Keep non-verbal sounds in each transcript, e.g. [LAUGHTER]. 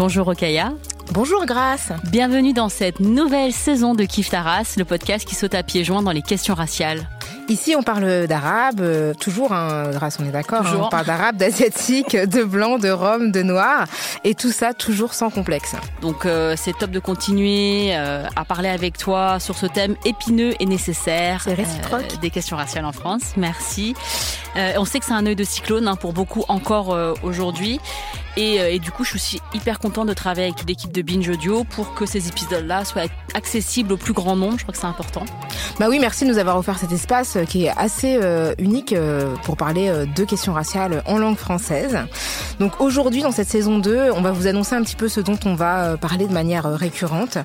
Bonjour Okaya. Bonjour Grace. Bienvenue dans cette nouvelle saison de Kif Taras, le podcast qui saute à pieds joints dans les questions raciales. Ici, on parle d'arabe, euh, toujours, hein, Grace, on est d'accord. hein, on parle d'arabe, d'asiatique, [LAUGHS] de blanc, de rome, de noir, et tout ça toujours sans complexe. Donc euh, c'est top de continuer euh, à parler avec toi sur ce thème épineux et nécessaire C'est réciproque. des questions raciales en France. Merci. Euh, on sait que c'est un œil de cyclone hein, pour beaucoup encore euh, aujourd'hui. Et, euh, et du coup, je suis aussi hyper contente de travailler avec l'équipe de Binge Audio pour que ces épisodes-là soient accessibles au plus grand nombre. Je crois que c'est important. Bah oui, merci de nous avoir offert cet espace euh, qui est assez euh, unique pour parler de questions raciales en langue française. Donc aujourd'hui, dans cette saison 2, on va vous annoncer un petit peu ce dont on va parler de manière récurrente,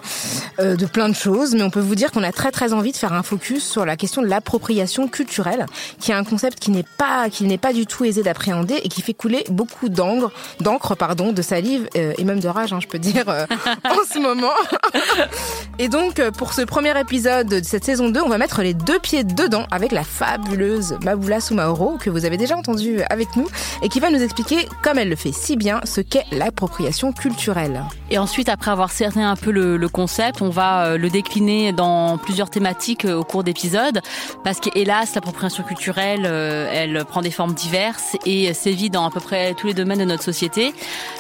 de plein de choses, mais on peut vous dire qu'on a très très envie de faire un focus sur la question de l'appropriation culturelle, qui est un concept qui n'est pas qui n'est pas du tout aisé d'appréhender et qui fait couler beaucoup d'encre, d'encre pardon, de salive euh, et même de rage, hein, je peux dire euh, en ce moment. [LAUGHS] Et donc, euh, pour ce premier épisode de cette saison 2, on va mettre les deux pieds dedans avec la fabuleuse Maboula Soumaoro, que vous avez déjà entendu avec nous, et qui va nous expliquer, comme elle le fait si bien, ce qu'est l'appropriation culturelle. Et ensuite, après avoir cerné un peu le, concept, on va le décliner dans plusieurs thématiques au cours d'épisodes, parce que hélas, l'appropriation culturelle, elle prend des formes diverses et sévit dans à peu près tous les domaines de notre société,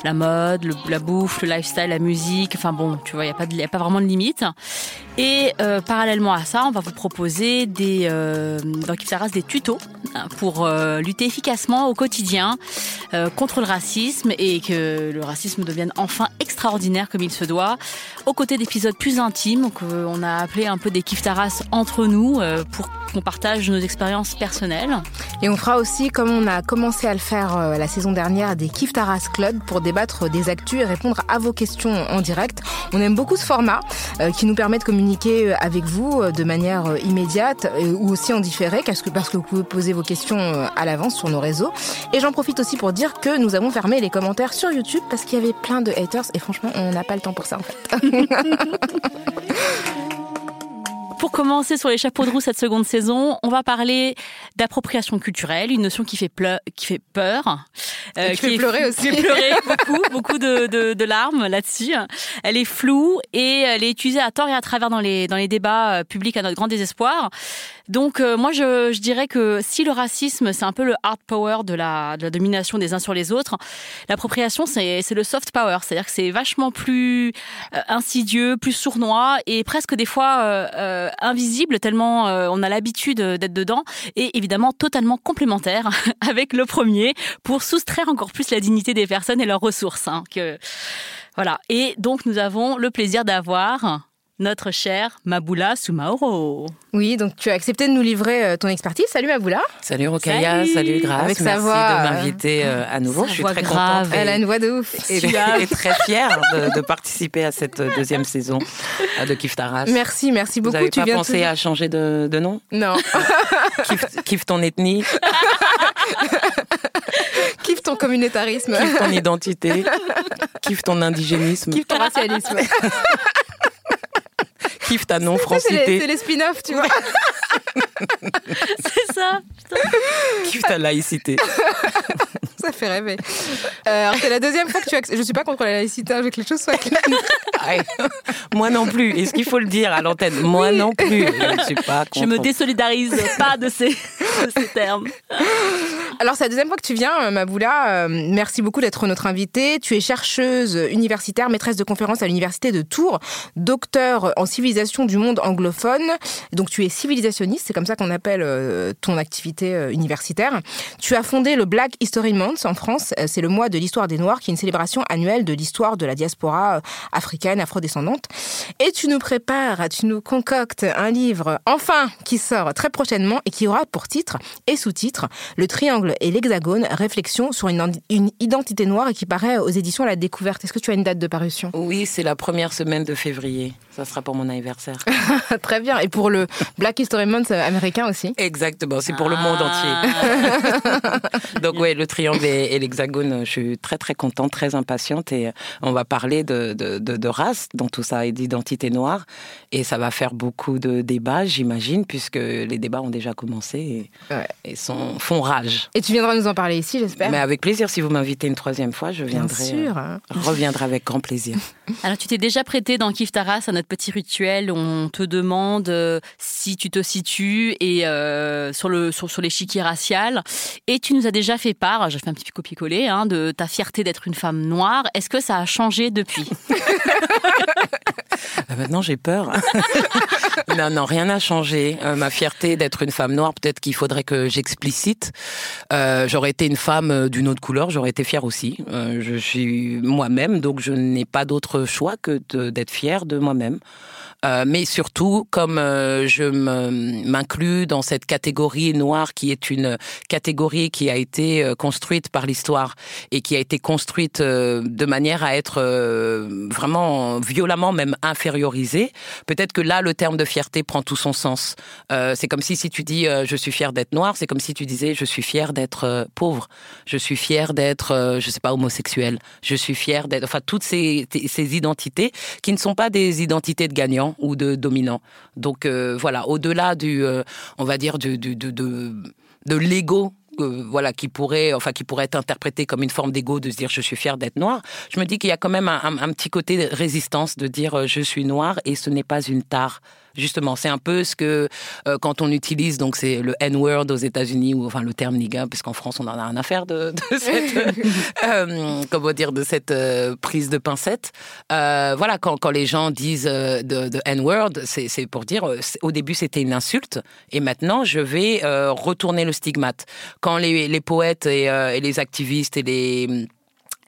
la mode, la bouffe, le lifestyle, la musique. Enfin bon, tu vois, il y a pas vraiment de limite. Et euh, parallèlement à ça, on va vous proposer des euh, dans Kif Taras, des tutos hein, pour euh, lutter efficacement au quotidien euh, contre le racisme et que le racisme devienne enfin extraordinaire comme il se doit, aux côtés d'épisodes plus intimes qu'on a appelé un peu des kiftaras entre nous pour qu'on partage nos expériences personnelles. Fera aussi, comme on a commencé à le faire euh, la saison dernière, des Kif Taras Club pour débattre des actus et répondre à vos questions en direct. On aime beaucoup ce format euh, qui nous permet de communiquer euh, avec vous de manière immédiate ou aussi en différé parce que, parce que vous pouvez poser vos questions à l'avance sur nos réseaux. Et j'en profite aussi pour dire que nous avons fermé les commentaires sur YouTube parce qu'il y avait plein de haters et franchement, on n'a pas le temps pour ça en fait. [LAUGHS] Pour commencer sur les chapeaux de roue cette seconde saison, on va parler d'appropriation culturelle, une notion qui fait, pleu- qui fait peur. euh, qui fait est- pleurer aussi. Qui fait pleurer beaucoup, beaucoup de, de, de larmes là-dessus. Elle est floue et elle est utilisée à tort et à travers dans les, dans les débats euh, publics à notre grand désespoir. Donc euh, moi, je, je dirais que si le racisme, c'est un peu le hard power de la, de la domination des uns sur les autres, l'appropriation, c'est le soft power. C'est-à-dire que c'est vachement plus euh, insidieux, plus sournois et presque des fois euh, euh, invisible tellement euh, on a l'habitude d'être dedans et évidemment totalement complémentaire [LAUGHS] avec le premier pour soustraire encore plus la dignité des personnes et leurs ressources. hein, que, voilà. Et donc nous avons le plaisir d'avoir notre cher Maboula Soumaoro. Oui, donc tu as accepté de nous livrer euh, ton expertise. Salut Maboula. Salut Rokaya, Salut. salut, Grace. Avec sa Merci voix, de euh, m'inviter euh, à nouveau. sa Je suis très grave. contente Elle a une voix de ouf. et- et très fière de, de participer à cette deuxième saison euh, de Kif Taras. Merci, merci Vous beaucoup. n'avez tu pas viens pensé tout- à changer de, de nom Non, [LAUGHS] Kiffe kiffe ton ethnie, [LAUGHS] kiffe ton communautarisme, kiffe ton identité, kiffe ton indigénisme, kiffe ton racialisme. [LAUGHS] kiffe ta Ça, c'est les, non-francité, c'est les spin-offs, tu vois. [LAUGHS] C'est ça. kiffe ta laïcité. [LAUGHS] Ça fait rêver. Euh, alors, c'est la deuxième fois que tu acceptes. Je suis pas contre la laïcité, hein, je veux que les choses soient claires. Ouais. Moi non plus. Est-ce qu'il faut le dire à l'antenne? Moi non plus. Je ne suis pas Je me contre. désolidarise pas de ces, de ces termes. Alors, c'est la deuxième fois que tu viens, euh, Maboula. Euh, merci beaucoup d'être notre invitée. Tu es chercheuse universitaire, maîtresse de conférence à l'université de Tours, docteur en civilisation du monde anglophone. Donc, tu es civilisationniste, c'est comme ça qu'on appelle euh, ton activité universitaire. Tu as fondé le Black History Month en France. C'est le mois de l'histoire des Noirs, qui est une célébration annuelle de l'histoire de la diaspora africaine, afrodescendante. Et tu nous prépares, tu nous concoctes un livre, enfin, qui sort très prochainement et qui aura pour titre et sous-titre Le triangle et l'hexagone, réflexion sur une, identité noire et qui paraît aux éditions à la découverte. Est-ce que tu as une date de parution? Oui, c'est la première semaine de février. Ça sera pour mon anniversaire. [LAUGHS] Très bien. Et pour le Black History Month américain aussi Exactement, c'est pour le monde entier. Ah. [LAUGHS] Donc oui, le triangle et, l'hexagone, je suis très très contente, très impatiente et on va parler de, de race dans tout ça et d'identité noire. Et ça va faire beaucoup de débats, j'imagine, puisque les débats ont déjà commencé et, sont, font rage. Et tu viendras nous en parler ici, j'espère Mais avec plaisir, si vous m'invitez une troisième fois, je viendrai. Bien sûr. Euh, reviendrai avec grand plaisir. [LAUGHS] Alors, tu t'es déjà prêté dans Kif Taras à notre petit rituel. On te demande euh, si tu te situes et euh, sur le sur, sur l'échiquier racial. Et tu nous as déjà fait part, j'ai fait un petit copier-coller, hein, de ta fierté d'être une femme noire. Est-ce que ça a changé depuis [LAUGHS] ah, Maintenant, j'ai peur. [LAUGHS] non, non, rien n'a changé. Euh, ma fierté d'être une femme noire, peut-être qu'il faudrait que j'explicite. Euh, j'aurais été une femme euh, d'une autre couleur, j'aurais été fière aussi. je suis moi-même, donc je n'ai pas d'autre choix que d'être fière de moi-même. Euh, mais surtout, comme euh, je m'inclus dans cette catégorie noire qui est une catégorie qui a été euh, construite par l'histoire et qui a été construite de manière à être vraiment violemment même infériorisée, peut-être que là, le terme de fierté prend tout son sens. c'est comme si si tu dis je suis fier d'être noir, c'est comme si tu disais je suis fier d'être pauvre, je suis fier d'être, je sais pas, homosexuel, je suis fier d'être, enfin toutes ces, ces identités qui ne sont pas des identités de gagnants ou de dominant. Donc euh, voilà, au-delà du, euh, on va dire, du, de, l'ego euh, voilà, qui pourrait, enfin, qui pourrait être interprété comme une forme d'ego de se dire je suis fier d'être noir. Je me dis qu'il y a quand même un, un, petit côté de résistance de dire je suis noir et ce n'est pas une tare. Justement, c'est un peu ce que euh, quand on utilise donc c'est le N-word aux États-Unis ou enfin le terme nigga, puisqu'en France on en a un affaire de, de [LAUGHS] cette euh, comment dire de cette euh, prise de pincette. voilà, quand, quand les gens disent de, de N-word, c'est pour dire au début c'était une insulte et maintenant je vais retourner le stigmate. Quand les, les poètes et, et les activistes et les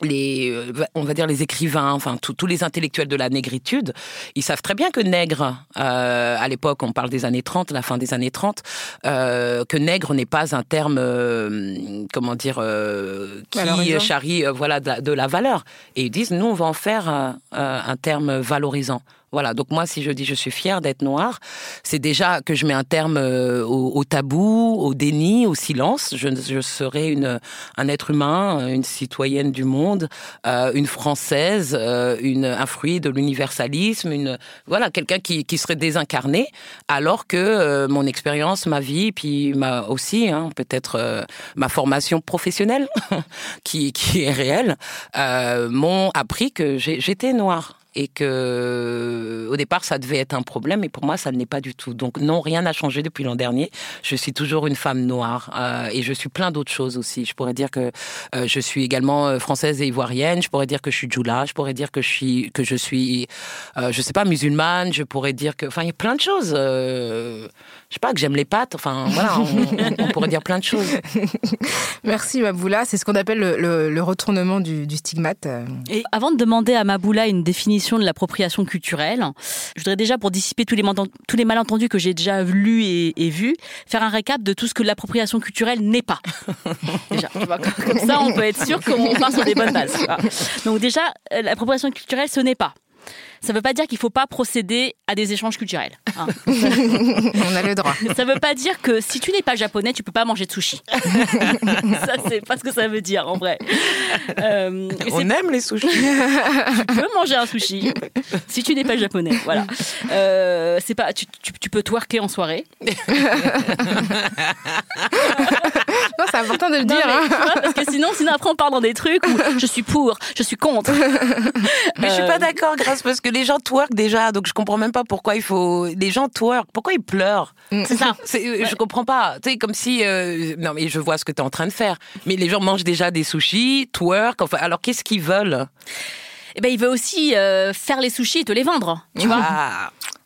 les, euh, on va dire les écrivains, enfin tous les intellectuels de la négritude, ils savent très bien que nègre, euh, à l'époque, on parle des années 30, la fin des années 30, euh, que nègre n'est pas un terme, comment dire, qui charrie voilà de la, valeur. Et ils disent, nous, on va en faire un terme valorisant. Voilà, donc moi, si je dis je suis fière d'être noire, c'est déjà que je mets un terme euh, au, tabou, au déni, au silence. Je, je serai une, un être humain, une citoyenne du monde, euh, une française, euh, une, un fruit de l'universalisme, une voilà quelqu'un qui, qui serait désincarné, alors que mon expérience, ma vie, puis ma aussi hein, peut-être ma formation professionnelle, [LAUGHS] qui, qui est réelle, m'ont appris que j'étais noire et que au départ ça devait être un problème et pour moi ça ne l'est pas du tout. Donc non, rien n'a changé depuis l'an dernier. Je suis toujours une femme noire euh, et je suis plein d'autres choses aussi. Je pourrais dire que euh, je suis également euh, française et ivoirienne. Je pourrais dire que je suis djoula. Je pourrais dire que je suis que je suis je sais pas musulmane. Je pourrais dire que enfin il y a plein de choses. je sais pas que j'aime les pâtes. Enfin voilà, on, pourrait dire plein de choses. [LAUGHS] Merci Maboula. C'est ce qu'on appelle le, retournement du, du stigmate. Et avant de demander à Maboula une définition de l'appropriation culturelle. Je voudrais déjà, pour dissiper tous les, tous les malentendus que j'ai déjà lus et, vus, faire un récap de tout ce que l'appropriation culturelle n'est pas. [LAUGHS] déjà, comme ça, on peut être sûr qu'on [LAUGHS] part sur des bonnes bases. Donc déjà, euh, l'appropriation culturelle, ce n'est pas ça ne veut pas dire qu'il ne faut pas procéder à des échanges culturels. Hein. [LAUGHS] On a le droit. Ça ne veut pas dire que si tu n'es pas japonais, tu peux pas manger de sushi. [LAUGHS] ça, c'est pas ce que ça veut dire en vrai. Euh, On aime les sushis. tu peux manger un sushi si tu n'es pas japonais. Voilà. Euh, c'est pas, tu, tu, peux twerker en soirée. c'est important de le dire. Hein. parce que sinon, sinon après on part dans des trucs où je suis pour, je suis contre. Mais je suis pas d'accord, grâce parce que que les gens twerk déjà, donc je comprends même pas pourquoi il faut. Les gens twerk, pourquoi ils pleurent? Mm. C'est ça. Je comprends pas. Tu sais, comme si. Euh, non, mais je vois ce que tu es en train de faire. Mais les gens mangent déjà des sushis, twerk. Enfin, alors qu'est-ce qu'ils veulent? Eh ben, il veut aussi euh, faire les sushis et te les vendre, tu vois.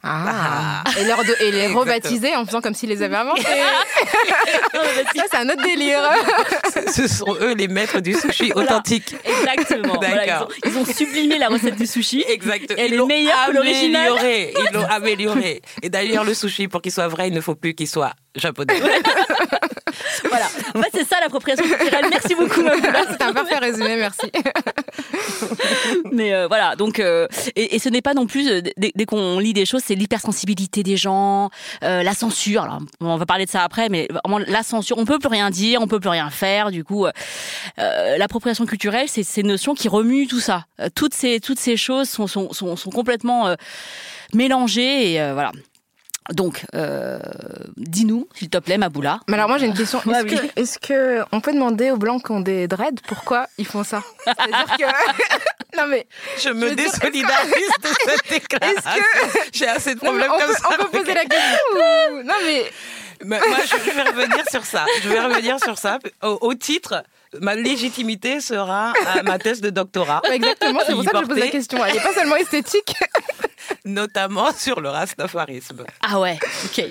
Ah. Ah. Et, leur et les rebaptiser en faisant comme s'ils les avaient inventés. [LAUGHS] ça, c'est un autre délire. Ce sont eux les maîtres du sushi authentique. Exactement. ils, ont, sublimé la recette du sushi. Exactement. Elle est meilleure que l'original. Ils l'ont [LAUGHS] amélioré. Et d'ailleurs, le sushi, pour qu'il soit vrai, il ne faut plus qu'il soit japonais. [LAUGHS] voilà. En fait, c'est ça l'appropriation culturelle. Merci beaucoup, C'est un parfait résumé, merci. Mais euh, voilà, donc, euh, et, ce n'est pas non plus, euh, dès, qu'on lit des choses, c'est l'hypersensibilité des gens, la censure. Alors, on va parler de ça après, mais vraiment la censure, on peut plus rien dire, on peut plus rien faire. Du coup, l'appropriation culturelle, c'est ces notions qui remuent tout ça. toutes ces toutes ces choses sont sont, sont, sont complètement mélangées et voilà. Donc, euh, dis-nous, s'il te plaît, Maboula. Mais alors moi j'ai une question. [LAUGHS] Est-ce que, on peut demander aux blancs qui ont des dreads pourquoi ils font ça? C'est-à-dire que [LAUGHS] non mais je me désolidarise de cette [LAUGHS] déclaration. J'ai assez de problèmes comme ça. On peut poser la question. Non mais moi je vais revenir sur ça. Je vais revenir sur ça au, titre ma légitimité sera à ma thèse de doctorat. Exactement, c'est pour ça que je pose la question. Elle n'est pas seulement esthétique. Notamment sur le rastafarisme. Ah ouais, ok.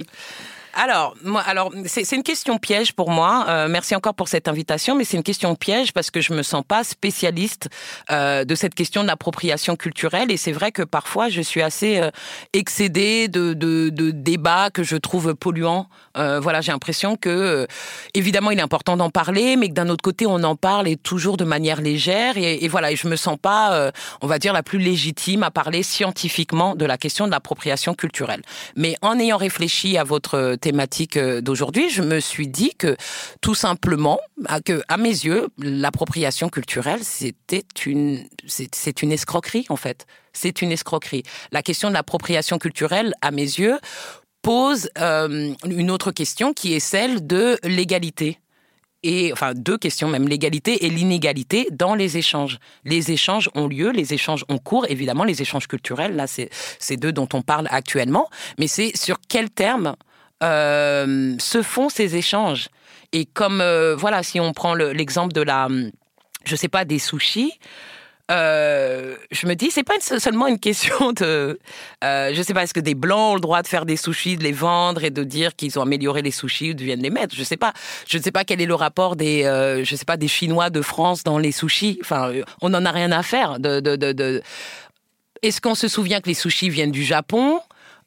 Alors, moi, alors c'est une question piège pour moi. Euh, merci encore pour cette invitation, mais c'est une question piège parce que je me sens pas spécialiste euh, de cette question de l'appropriation culturelle et c'est vrai que parfois je suis assez euh, excédée de, de, de, débats que je trouve polluants. Euh, voilà, j'ai l'impression que euh, évidemment il est important d'en parler, mais que d'un autre côté on en parle et toujours de manière légère et, et voilà, et je me sens pas, on va dire, la plus légitime à parler scientifiquement de la question de l'appropriation culturelle. Mais en ayant réfléchi à votre thématique euh, d'aujourd'hui, je me suis dit que tout simplement, que à mes yeux, l'appropriation culturelle, c'était une, c'est une escroquerie en fait. C'est une escroquerie. La question de l'appropriation culturelle, à mes yeux, pose euh, une autre question qui est celle de l'égalité et enfin deux questions même l'égalité et l'inégalité dans les échanges. Les échanges ont lieu, les échanges ont cours, évidemment les échanges culturels là c'est c'est deux dont on parle actuellement, mais c'est sur quel terme euh, se font ces échanges. Et comme, euh, voilà, si on prend l'exemple de la, je sais pas, des sushis, euh, je me dis, c'est pas seulement une question de, euh, je sais pas, est-ce que des blancs ont le droit de faire des sushis, de les vendre et de dire qu'ils ont amélioré les sushis ou de viennent les mettre. Je sais pas. Je ne sais pas quel est le rapport des, euh, je sais pas, des Chinois de France dans les sushis. Enfin, on n'en a rien à faire. De, de, de... Est-ce qu'on se souvient que les sushis viennent du Japon?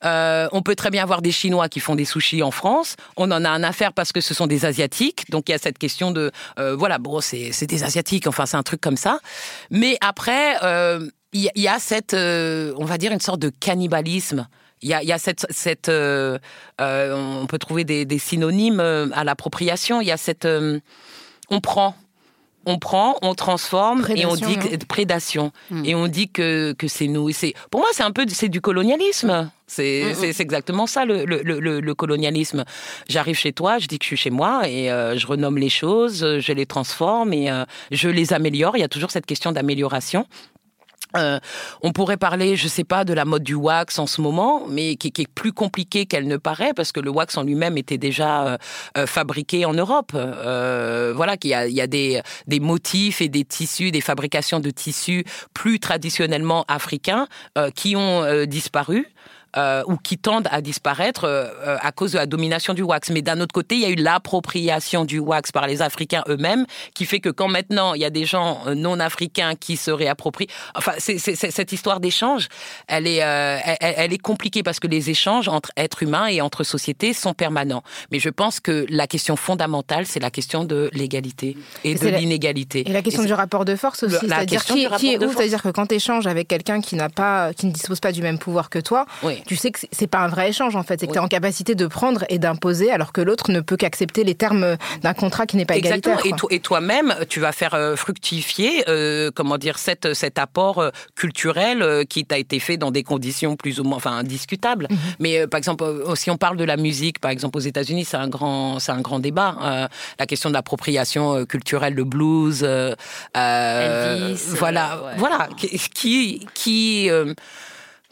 Euh, on peut très bien avoir des Chinois qui font des sushis en France. On en a un affaire parce que ce sont des Asiatiques. Donc il y a cette question de, euh, voilà, bon, c'est des Asiatiques. Enfin, c'est un truc comme ça. Mais après, euh, il y, a cette, on va dire, une sorte de cannibalisme. Il y a, cette, cette on peut trouver des, des synonymes à l'appropriation. Il y a cette, on prend on prend, on transforme et on dit que, prédation hmm. et on dit que, que c'est nous. C'est pour moi c'est un peu c'est du colonialisme. C'est hmm, hmm. exactement ça le, le, colonialisme. J'arrive chez toi, je dis que je suis chez moi et euh, je renomme les choses, je les transforme et euh, je les améliore. Il y a toujours cette question d'amélioration. Euh, on pourrait parler, je sais pas, de la mode du wax en ce moment, mais qui, est plus compliquée qu'elle ne paraît parce que le wax en lui-même était déjà euh, fabriqué en Europe. voilà, qu'il y a, il y a des, des motifs et des tissus, des fabrications de tissus plus traditionnellement africains qui ont disparu. Euh, ou qui tendent à disparaître euh, à cause de la domination du wax. Mais d'un autre côté, il y a eu l'appropriation du wax par les Africains eux-mêmes, qui fait que quand maintenant il y a des gens euh, non africains qui se réapproprient, enfin, c'est, cette histoire d'échange, elle est, elle, elle, est compliquée parce que les échanges entre êtres humains et entre sociétés sont permanents. Mais je pense que la question fondamentale, c'est la question de l'égalité et, de l'inégalité. Et la question du rapport de force aussi, c'est-à-dire qui, qui, est où, c'est-à-dire que quand tu échanges avec quelqu'un qui n'a pas, qui ne dispose pas du même pouvoir que toi, oui tu sais que c'est pas un vrai échange en fait, c'est que tu es en capacité de prendre et d'imposer alors que l'autre ne peut qu'accepter les termes d'un contrat qui n'est pas Exactement. égalitaire. Et, toi-même, tu vas faire euh, fructifier, euh, comment dire, cet, cet apport euh, culturel qui t'a été fait dans des conditions plus ou moins, enfin, discutables. Mhm. Mais par exemple, si on parle de la musique, par exemple aux États-Unis, c'est un grand, c'est un grand débat. la question de l'appropriation culturelle, le blues, Elvis, voilà, voilà, qui, qui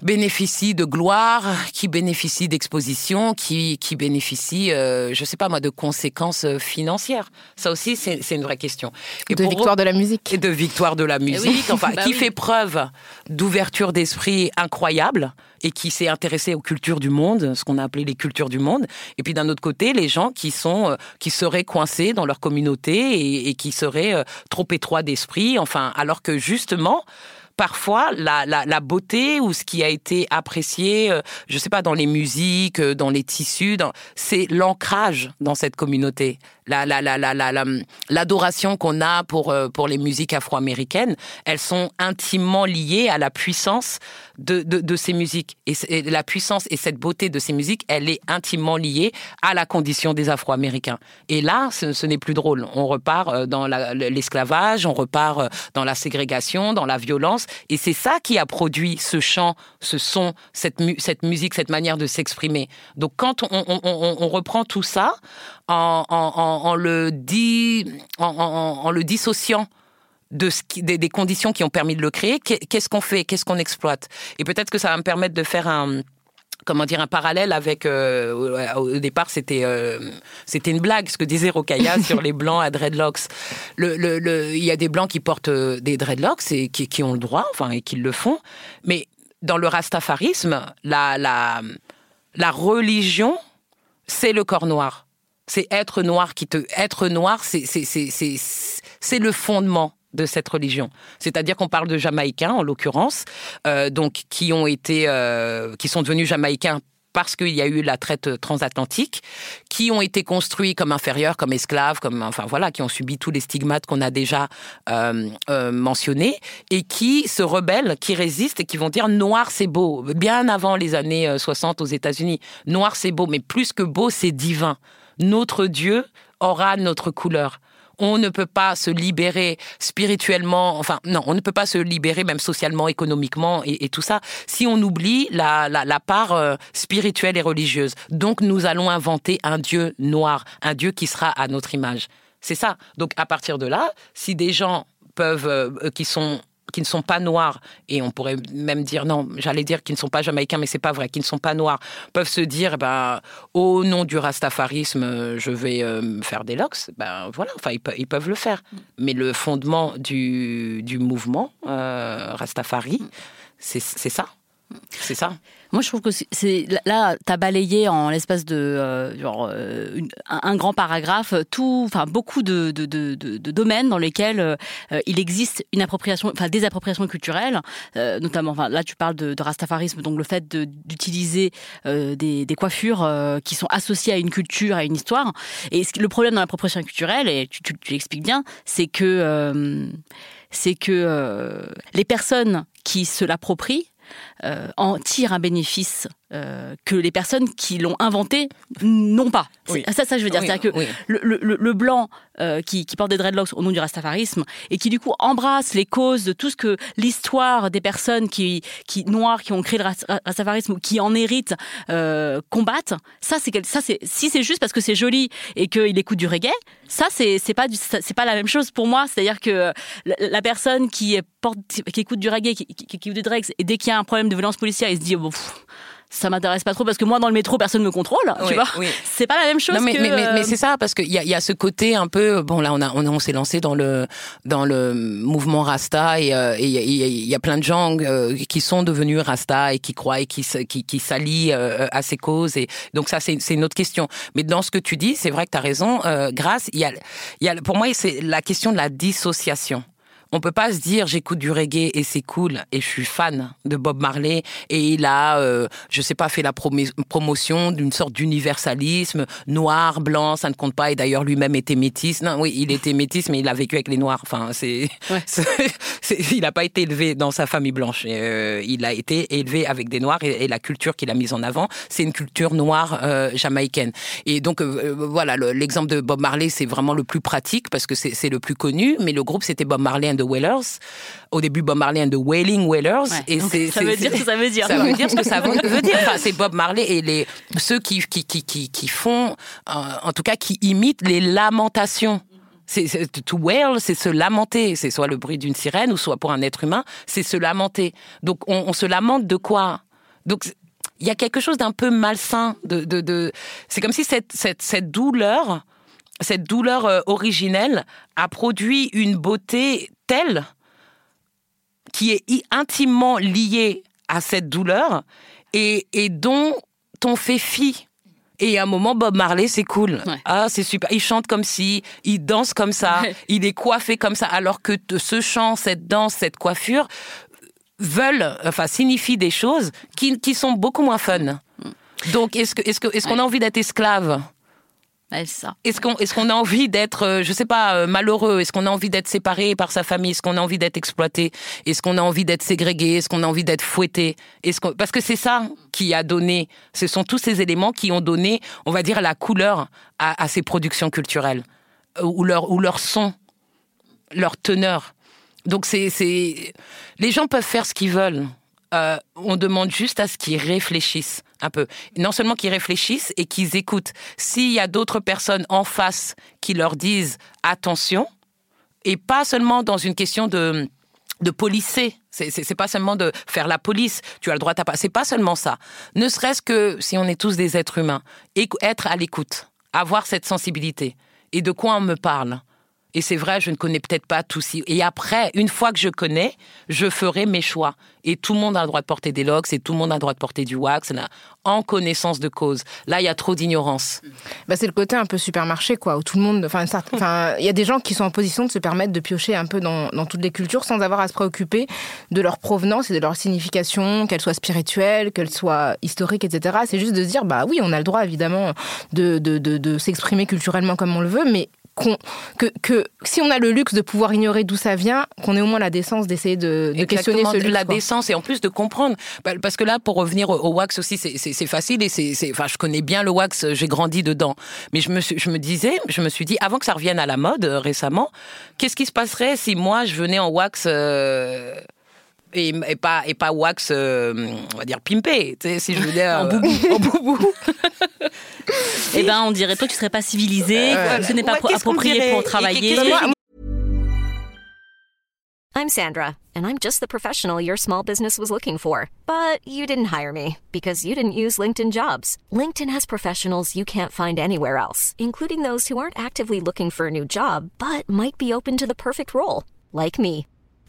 bénéficient de gloire, qui bénéficient d'exposition, qui, qui bénéficient, euh, je sais pas moi, de conséquences euh, financières. Ça aussi, c'est une vraie question. Et de victoire de la musique. Et de victoire de la eh musique, [LAUGHS] enfin, bah qui fait preuve d'ouverture d'esprit incroyable et qui s'est intéressé aux cultures du monde, ce qu'on a appelé les cultures du monde. Et puis d'un autre côté, les gens qui sont, euh, qui seraient coincés dans leur communauté et, et qui seraient euh, trop étroits d'esprit. Enfin, alors que justement, parfois la, la, la, beauté ou ce qui a été apprécié, euh, je sais pas, dans les musiques, euh, dans les tissus, c'est l'ancrage dans cette communauté. La, la, la, la, la, l'adoration qu'on a pour, euh, pour les musiques afro-américaines, elles sont intimement liées à la puissance de, de, ces musiques. Et, la puissance et cette beauté de ces musiques, elle est intimement liée à la condition des afro-américains. Et là, ce, n'est plus drôle. On repart dans l'esclavage, on repart dans la ségrégation, dans la violence. Et c'est ça qui a produit ce chant, ce son, cette musique, cette manière de s'exprimer. Donc quand on, reprend tout ça en, le, en, le dissociant de ce des, conditions qui ont permis de le créer, qu'est-ce qu'on fait, qu'est-ce qu'on exploite? Et peut-être que ça va me permettre de faire un comment dire un parallèle avec euh, au départ c'était euh, c'était une blague ce que disait Rokaya [LAUGHS] sur les blancs à dreadlocks. Le, le, il y a des blancs qui portent euh, des dreadlocks et qui, qui, ont le droit enfin et qui le font. Mais dans le rastafarisme la la la religion c'est le corps noir c'est être noir qui te être noir c'est le fondement de cette religion. C'est-à-dire qu'on parle de Jamaïcains, en l'occurrence, euh, donc qui ont été, euh, qui sont devenus Jamaïcains parce qu'il y a eu la traite transatlantique, qui ont été construits comme inférieurs, comme esclaves, comme enfin voilà, qui ont subi tous les stigmates qu'on a déjà euh, mentionnés, et qui se rebellent, qui résistent et qui vont dire noir c'est beau. Bien avant les années 60 aux États-Unis, noir c'est beau, mais plus que beau c'est divin. Notre Dieu aura notre couleur on ne peut pas se libérer spirituellement, enfin non, on ne peut pas se libérer même socialement, économiquement et, tout ça si on oublie la, la, part euh, spirituelle et religieuse. Donc nous allons inventer un Dieu noir, un Dieu qui sera à notre image. C'est ça. Donc à partir de là, si des gens peuvent, euh, qui sont qui ne sont pas noirs, et on pourrait même dire, non, j'allais dire qu'ils ne sont pas jamaïcains, mais c'est pas vrai, qui ne sont pas noirs, peuvent se dire, ben, au nom du rastafarisme, je vais euh, faire des locks, ben voilà, enfin, ils, peuvent le faire. Mais le fondement du, du mouvement euh, Rastafari, c'est ça. C'est ça. Moi, je trouve que c'est là, tu as balayé en l'espace de euh, genre, euh, un, grand paragraphe tout, enfin beaucoup de, de, de, de, domaines dans lesquels euh, il existe une appropriation, enfin des appropriations culturelles, notamment. Enfin, là, tu parles de, rastafarisme, donc le fait d'utiliser des, des, coiffures qui sont associées à une culture, à une histoire. Et le problème dans l'appropriation culturelle, et tu, tu, tu l'expliques bien, c'est que c'est que les personnes qui se l'approprient euh, en tirent un bénéfice euh, que les personnes qui l'ont inventé n'ont pas. Oui. Ça, ça, je veux dire. C'est-à-dire que le, le, le, blanc euh, qui, qui, porte des dreadlocks au nom du rastafarisme et qui, du coup, embrasse les causes de tout ce que l'histoire des personnes qui, qui, noires qui ont créé le rastafarisme ou qui en héritent euh, combattent, ça, c'est ça, c'est si c'est juste parce que c'est joli et qu'il écoute du reggae, ça, c'est pas, c'est pas la même chose pour moi. C'est-à-dire que la, personne qui, porte, qui écoute du reggae, qui, qui, qui écoute du dregs, et dès qu'il y a un problème de violence policière, il se dit, oh, bon, ça m'intéresse pas trop parce que moi dans le métro personne me contrôle tu vois. c'est pas la même chose mais, que, mais, mais, c'est ça parce qu'il y a, y a ce côté un peu bon là on a on, on s'est lancé dans le dans le mouvement Rasta et euh, il y, y, a plein de gens euh, qui sont devenus Rasta et qui croient et qui qui, qui s'allient euh, à ces causes et donc ça c'est c'est une autre question. Mais dans ce que tu dis c'est vrai que tu as raison grâce il y a il y a pour moi c'est la question de la dissociation on peut pas se dire j'écoute du reggae et c'est cool et je suis fan de Bob Marley et il a, euh, je sais pas, fait la promotion d'une sorte d'universalisme noir, blanc, ça ne compte pas. Et d'ailleurs lui-même était métis. Non, oui, il était métis, mais il a vécu avec les noirs. Enfin, c'est, [LAUGHS] il n'a pas été élevé dans sa famille blanche. Euh, il a été élevé avec des noirs et, la culture qu'il a mise en avant, c'est une culture noire euh, jamaïcaine. Et donc euh, voilà, l'exemple de Bob Marley, c'est vraiment le plus pratique parce que c'est le plus connu. Mais le groupe, c'était Bob Marley The Wailers. Au début, Bob Marley and the Wailing Wailers. et c'est, ça veut dire ce que ça veut dire. Ça veut dire ce que ça [LAUGHS] veut dire. Enfin, c'est Bob Marley et les, ceux qui, qui, qui, qui, qui font, euh, en tout cas, qui imitent les lamentations. C'est, to wail, c'est se lamenter. C'est soit le bruit d'une sirène ou soit pour un être humain, c'est se lamenter. Donc, on, on se lamente de quoi? Donc il y a quelque chose d'un peu malsain. De, de, de... C'est comme si cette, cette, cette douleur, cette douleur euh, originelle, a produit une beauté telle qui est intimement liée à cette douleur et, et dont on fait fi. Et à un moment, Bob Marley, c'est cool. Ah, c'est super. Il chante comme si, il danse comme ça, il est coiffé comme ça, alors que ce chant, cette danse, cette coiffure veulent, enfin, signifient des choses qui, qui sont beaucoup moins fun. Donc, est-ce que, est-ce que, est-ce qu'on a envie d'être esclave? Est-ce qu'on qu'on a envie d'être, euh, je sais pas, euh, malheureux? Est-ce qu'on a envie d'être séparé par sa famille? Est-ce qu'on a envie d'être exploité? Est-ce qu'on a envie d'être ségrégué Est-ce qu'on a envie d'être fouetté? Est-ce parce que c'est ça qui a donné, ce sont tous ces éléments qui ont donné, on va dire, la couleur à, ces productions culturelles euh, ou leur ou leur son, leur teneur. Donc c'est les gens peuvent faire ce qu'ils veulent. On demande juste à ce qu'ils réfléchissent un peu. Non seulement qu'ils réfléchissent et qu'ils écoutent. S'il y a d'autres personnes en face qui leur disent attention, et pas seulement dans une question de de policer. C'est pas seulement de faire la police. Tu as le droit à pas. C'est pas seulement ça. Ne serait-ce que si on est tous des êtres humains, être à l'écoute, avoir cette sensibilité. Et de quoi on me parle? Et c'est vrai, je ne connais peut-être pas tout. Et après, une fois que je connais, je ferai mes choix. Et tout le monde a le droit de porter des locks et tout le monde a le droit de porter du wax en connaissance de cause. Là, il y a trop d'ignorance. Bah, c'est le côté un peu supermarché, quoi, où tout le monde. Enfin, il y a des gens qui sont en position de se permettre de piocher un peu dans, toutes les cultures sans avoir à se préoccuper de leur provenance et de leur signification, qu'elle soit spirituelle, qu'elle soit historique, etc. C'est juste de se dire, bah oui, on a le droit, évidemment, de, de, de s'exprimer culturellement comme on le veut, mais que, que, si on a le luxe de pouvoir ignorer d'où ça vient, qu'on ait au moins la décence d'essayer de, questionner ce luxe. La décence et en plus de comprendre. Bah, parce que là, pour revenir au, wax aussi, c'est facile et c'est, enfin, je connais bien le wax, j'ai grandi dedans. Mais je me, je me disais, je me suis dit, avant que ça revienne à la mode euh, récemment, qu'est-ce qui se passerait si moi je venais en wax euh, et, pas et pas wax euh, on va dire pimpé tu sais si je venais [LAUGHS] en boubou en boubou [LAUGHS] eh ben, on dirait toi, tu serais pas civilisé, euh, ce n'est pas approprié pour travailler. I'm Sandra, and I'm just the professional your small business was looking for. But you didn't hire me because you didn't use LinkedIn jobs. LinkedIn has professionals you can't find anywhere else, including those who aren't actively looking for a new job, but might be open to the perfect role, like me.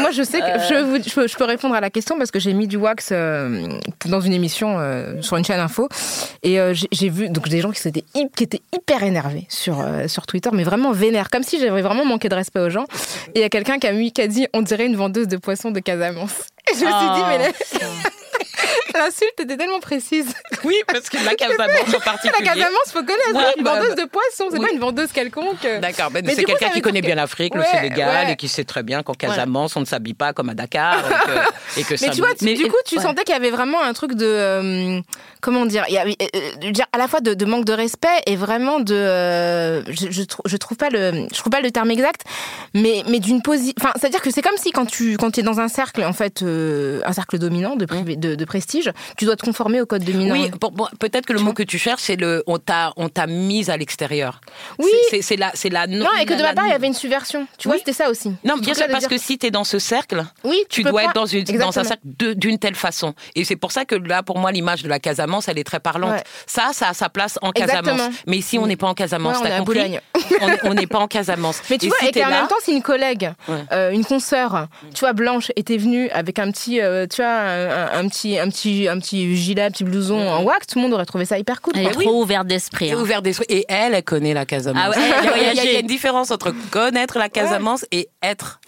Moi, je sais que je, je, peux répondre à la question parce que j'ai mis du wax euh, dans une émission euh, sur une chaîne info et euh, j'ai vu donc des gens qui étaient, qui étaient hyper énervés sur, sur Twitter, mais vraiment vénères, comme si j'avais vraiment manqué de respect aux gens. Et il y a quelqu'un qui a, qui a dit on dirait une vendeuse de poissons de Casamance. Et je me suis dit, mais oh, [LAUGHS] [LAUGHS] L'insulte était tellement précise. Oui, parce que la Casamance en particulier. [LAUGHS] La Casamance, faut connaître. une vendeuse de poissons, c'est pas une vendeuse quelconque. D'accord, mais, c'est quelqu'un qui connaît bien l'Afrique, le Sénégal, et qui sait très bien qu'en Casamance, on ne s'habille pas comme à Dakar. [LAUGHS] et que, mais tu vois, du coup, tu sentais qu'il y avait vraiment un truc de. Euh, comment dire, il y a, euh, À la fois de, manque de respect et vraiment de. Euh, je, je, trouve pas le, je trouve pas le terme exact, mais, mais d'une position. Enfin, c'est-à-dire que c'est comme si quand tu quand es dans un cercle, en fait, un cercle dominant de, de, de prestige, tu dois te conformer au code dominant. Oui, peut-être que le mot que tu cherches, c'est le on t'a on t'a mise à l'extérieur. Oui, c'est la c'est la non et que de ma part il y avait une subversion. Tu vois, c'était ça aussi. Non, bien sûr parce que si tu es dans ce cercle, oui, tu, dois être dans une dans un cercle d'une telle façon. Et c'est pour ça que là pour moi l'image de la Casamance, elle est très parlante. Ça ça a sa place en Casamance. Mais ici on n'est pas en Casamance, t'as compris On n'est pas en Casamance. [LAUGHS] Mais tu vois, et qu'en même temps, si une collègue, euh, une consoeur, tu vois, blanche, était venue avec un petit, euh, tu vois, un petit, un petit un petit gilet, un petit blouson en wax, tout le monde aurait trouvé ça hyper cool. Elle est trop ouverte d'esprit. Hein. Ouverte d'esprit. Et elle, elle connaît la Casamance. Ah [LAUGHS] il, y a, une différence entre connaître la Casamance et être.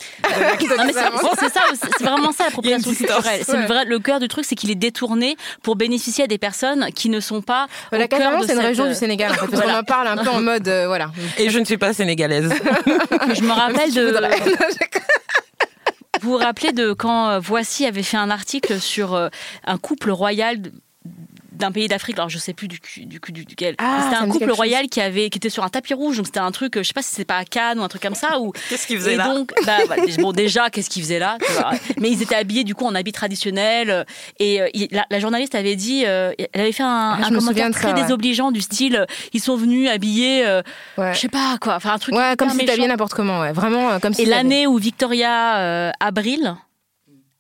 c'est ça, c'est vraiment ça l'appropriation culturelle. C'est le cœur du truc, c'est qu'il est détourné pour bénéficier à des personnes qui ne sont pas. La Casamance, c'est une région du Sénégal, en fait, parce qu'on en parle un peu en [LAUGHS] mode, euh, voilà. Et je ne suis pas sénégalaise. je me rappelle de. [LAUGHS] Vous vous rappelez de quand euh, Voici avait fait un article sur euh, un couple royal d'un pays d'Afrique. Alors je sais plus du du, du duquel. Ah, c'était un couple royal qui avait qui était sur un tapis rouge. Donc c'était un truc, je sais pas si c'est pas à Cannes ou un truc comme ça. Ou Qu'est-ce qu'ils faisaient là donc, bah, bah, bon, déjà, qu'est-ce qu'ils faisaient là tu vois. Mais ils étaient habillés du coup en habits traditionnels. Et euh, la, la journaliste avait dit, euh, elle avait fait un, Ah, un commentaire très ça, ouais. désobligeant du style, euh, ils sont venus habillés, euh, Ouais. je sais pas quoi, enfin un truc. Ouais, comme si t'habillais n'importe comment, ouais. Vraiment euh, comme si. Et l'année où Victoria euh, Abril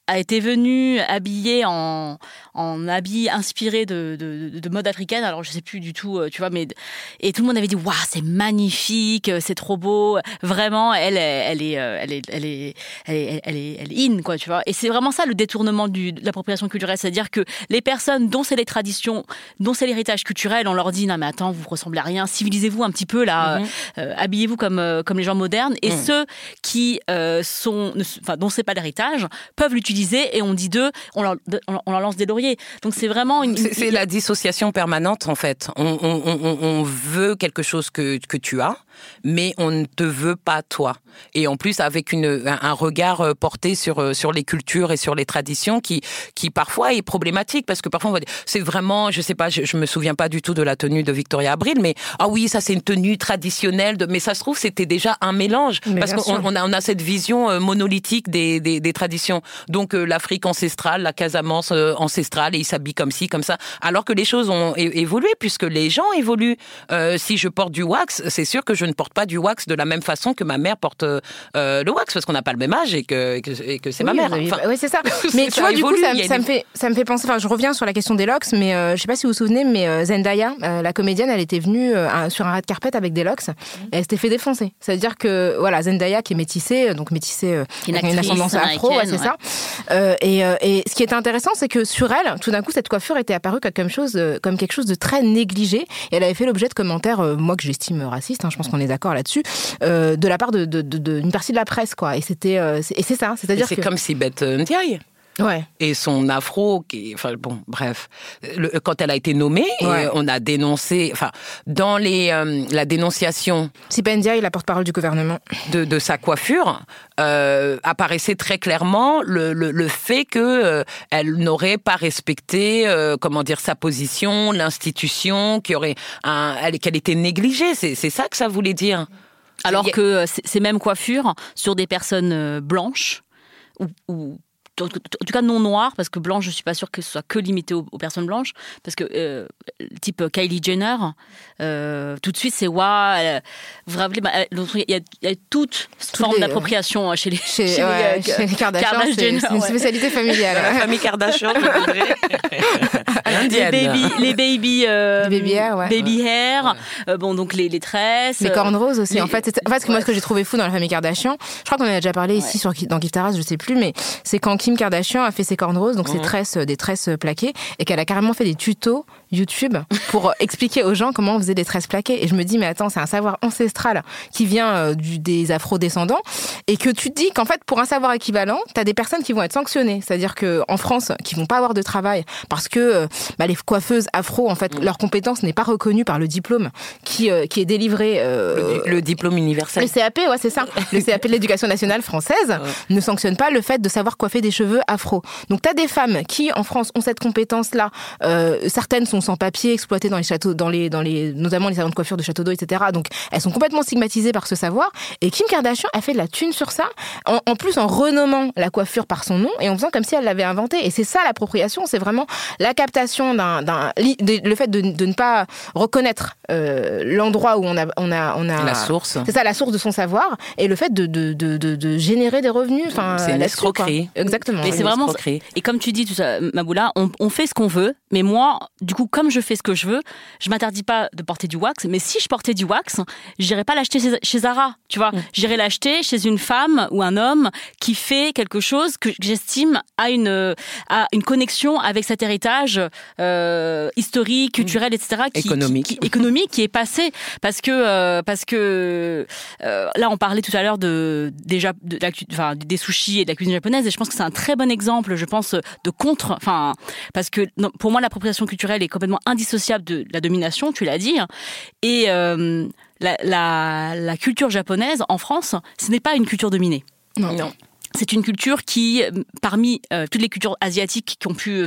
a été venue habillée en, en habit inspiré de, de, de mode africaine. Alors je sais plus du tout, euh, tu vois, mais et tout le monde avait dit waouh c'est magnifique, euh, c'est trop beau. Vraiment, elle, elle est, euh, elle est, elle est, elle est, elle est, elle est in quoi, tu vois. Et c'est vraiment ça le détournement du, de l'appropriation culturelle, c'est-à-dire que les personnes dont c'est les traditions, dont c'est l'héritage culturel, on leur dit non mais attends vous ressemblez à rien, civilisez-vous un petit peu là, euh, habillez-vous comme comme les gens modernes. Et ceux qui euh, sont, enfin dont c'est pas l'héritage, peuvent l'utiliser et on dit d'eux, on leur, lance des lauriers. Donc c'est vraiment une, C'est la dissociation permanente en fait. On, veut quelque chose que tu as, mais on ne te veut pas toi. Et en plus avec une, un, regard euh, porté sur, euh, sur les cultures et sur les traditions qui, qui parfois est problématique parce que parfois on va dire, c'est vraiment, je sais pas, je, je me souviens pas du tout de la tenue de Victoria Abril, mais ah oui, ça c'est une tenue traditionnelle, de, mais ça se trouve c'était déjà un mélange Mais parce qu'on on a, on a cette vision euh, monolithique des, des, des traditions. Donc l'Afrique ancestrale, la Casamance ancestrale, et ils s'habillent comme ci, comme ça. Alors que les choses ont évolué puisque les gens évoluent. Euh, si je porte du wax, c'est sûr que je ne porte pas du wax de la même façon que ma mère porte euh, euh, le wax parce qu'on n'a pas le même âge et que, et c'est ma Oui, mère. Enfin, ouais, c'est ça. [LAUGHS] Mais tu ça vois, du coup, ça, me fait, ça me fait penser. Enfin, je reviens sur la question des locks, mais euh, je sais pas si vous vous souvenez, mais euh, Zendaya, la comédienne, elle était venue sur un red carpet avec des locks. Et elle s'était fait défoncer. C'est-à-dire que voilà, Zendaya qui est métissée, donc métissée euh, Une avec une ascendance afro, ouais, c'est ça. Et, et ce qui est intéressant, c'est que sur elle, tout d'un coup, cette coiffure était apparue comme, chose, comme quelque chose de très négligé. Et elle avait fait l'objet de commentaires, moi que j'estime racistes, hein, je pense qu'on est d'accord là-dessus, euh, de la part d'une de, de, de- partie de la presse, quoi. Et c'était, euh, c'est- et c'est ça. C'est-à-dire c'est que comme si Bette Ndiaye. Ouais. et son afro, qui, enfin bon, bref, Le- quand elle a été nommée, Ouais. on a dénoncé, enfin, dans les euh, la dénonciation Si Bendia est la porte-parole du gouvernement. de, de sa coiffure, euh, apparaissait très clairement le, le, le fait que euh, elle n'aurait pas respecté, euh, comment dire, sa position, l'institution, qu'il y aurait un, elle- qu'elle était négligée. C'est c'est ça que ça voulait dire. Alors que ces mêmes coiffures sur des personnes blanches ou, ou en tout cas non noires, parce que blanche, je suis pas sûre que ce soit que limité aux, aux personnes blanches, parce que euh, type Kylie Jenner, euh, tout de suite c'est waouh, vous vous rappelez, bah, il y, a- il y a toute forme les, euh, d'appropriation chez les Chez, chez les, ouais, euh, chez les Kardashian, Kardashian, c'est une ouais. spécialité familiale. La famille Kardashian, [LAUGHS] les baby, les baby, euh, Les baby hair, ouais. baby hair, euh, bon donc les, les tresses, Les euh, cornes roses aussi. les- En fait, c'est- en fait, ce que moi, ce que j'ai trouvé fou dans la famille Kardashian, je crois qu'on en a déjà parlé ici sur, dans Taras, je sais plus, mais c'est quand Kim Kardashian a fait ses cornes roses, donc ses tresses, euh, des tresses plaquées, et qu'elle a carrément fait des tutos YouTube pour [LAUGHS] expliquer aux gens comment on faisait des tresses plaquées. Et je me dis, mais attends, c'est un savoir ancestral qui vient euh, du, des afro-descendants, et que tu te dis qu'en fait, pour un savoir équivalent, t'as des personnes qui vont être sanctionnées. C'est-à-dire que en France, qui vont pas avoir de travail parce que euh, bah, les coiffeuses afro, en fait, leur compétence n'est pas reconnue par le diplôme qui, euh, qui est délivré. euh, Le, le diplôme universel. le CAP, ouais, c'est ça. [LAUGHS] Le CAP de l'éducation nationale française ne sanctionne pas le fait de savoir coiffer des cheveux afro. Donc, tu as des femmes qui, en France, ont cette compétence-là. Euh, certaines sont sans papier, exploitées dans les châteaux, dans les, dans les, notamment les salons de coiffure de château d'eau, etc. Donc, elles sont complètement stigmatisées par ce savoir. Et Kim Kardashian a fait de la thune sur ça, en, en plus en renommant la coiffure par son nom et en faisant comme si elle l'avait inventée. Et c'est ça l'appropriation, c'est vraiment la captation d'un, le fait de, de ne pas reconnaître euh, l'endroit où on a, on a, on a La source. c'est ça, la source de son savoir et le fait de, de, de, de, de générer des revenus. Enfin, C'est une escroquerie. Exactement. Et Oui. c'est vraiment. escroquerie. Et comme tu dis, tout ça, Maboula, on, on fait ce qu'on veut, mais moi, du coup, comme je fais ce que je veux, je m'interdis pas de porter du wax. Mais si je portais du wax, j'irais pas l'acheter chez, Zara, tu vois. J'irais l'acheter chez une femme ou un homme qui fait quelque chose que j'estime a une a une connexion avec cet héritage euh, historique, culturel, etc. Qui, Économique. qui- qui- économique qui est passé parce que euh, parce que euh, là on parlait tout à l'heure de déjà de cu- enfin, des sushis et de la cuisine japonaise et je pense que c'est un très bon exemple je pense de contre enfin parce que non, pour moi l'appropriation culturelle est complètement indissociable de la domination tu l'as dit et euh, la, la, la culture japonaise en France ce n'est pas une culture dominée Non. c'est une culture qui, parmi toutes les cultures asiatiques qui ont pu,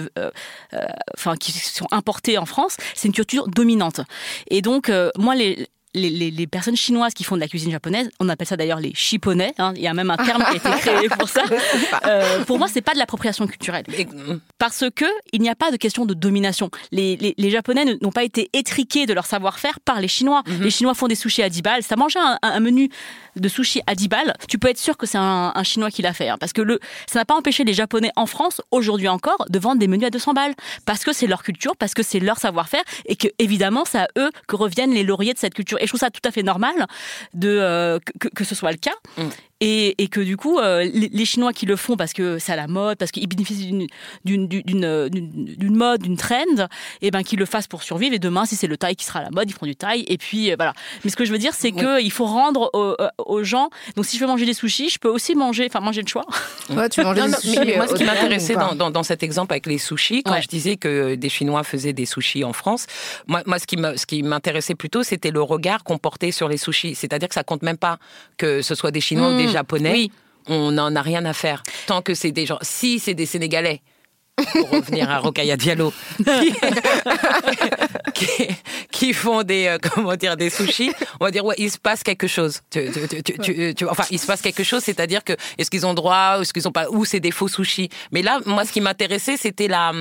enfin, qui sont importées en France, c'est une culture dominante. Et donc, moi, les, les, les, personnes chinoises qui font de la cuisine japonaise, on appelle ça d'ailleurs les chipponais. Hein, il y a même un terme qui a été créé pour ça. [LAUGHS] Euh, pour moi, c'est pas de l'appropriation culturelle, parce que il n'y a pas de question de domination. Les, les, Japonais n'ont pas été étriqués de leur savoir-faire par les Chinois. Mhm. Les Chinois font des sushis à 10 balles. Ça manger un, un, menu de sushi à 10 balles, tu peux être sûr que c'est un, un, Chinois qui l'a fait, hein, parce que le, ça n'a pas empêché les Japonais en France aujourd'hui encore de vendre des menus à 200 balles, parce que c'est leur culture, parce que c'est leur savoir-faire, et que évidemment, c'est à eux que reviennent les lauriers de cette culture. Et je trouve ça tout à fait normal euh, que, que, ce soit le cas. Mm et, et, que du coup, euh, les, Chinois qui le font parce que c'est à la mode, parce qu'ils bénéficient d'une mode, d'une trend, et eh ben qu'ils le fassent pour survivre. Et demain, si c'est le taille qui sera à la mode, ils feront du taille. Et puis euh, voilà. Mais ce que je veux dire, c'est qu'il faut rendre aux, euh, aux, gens. Donc si je veux manger des sushis, je peux aussi manger, enfin manger le choix. Ouais, tu manges des sushis. moi, ce qui m'intéressait dans, dans, dans, cet exemple avec les sushis, quand je disais que des Chinois faisaient des sushis en France, moi, moi ce qui m'intéressait plutôt, c'était le regard qu'on portait sur les sushis. C'est-à-dire que ça compte même pas que ce soit des Chinois ou des mmh japonais, on n'en a rien à faire. Tant que c'est des gens. Si c'est des Sénégalais, pour revenir à Rokaya Diallo, [LAUGHS] qui, font des euh, comment dire des sushis, on va dire ouais, il se passe quelque chose. enfin, il se passe quelque chose, c'est-à-dire que est-ce qu'ils ont droit, est-ce qu'ils ont pas, ou c'est des faux sushis. Mais là, moi, ce qui m'intéressait, c'était la,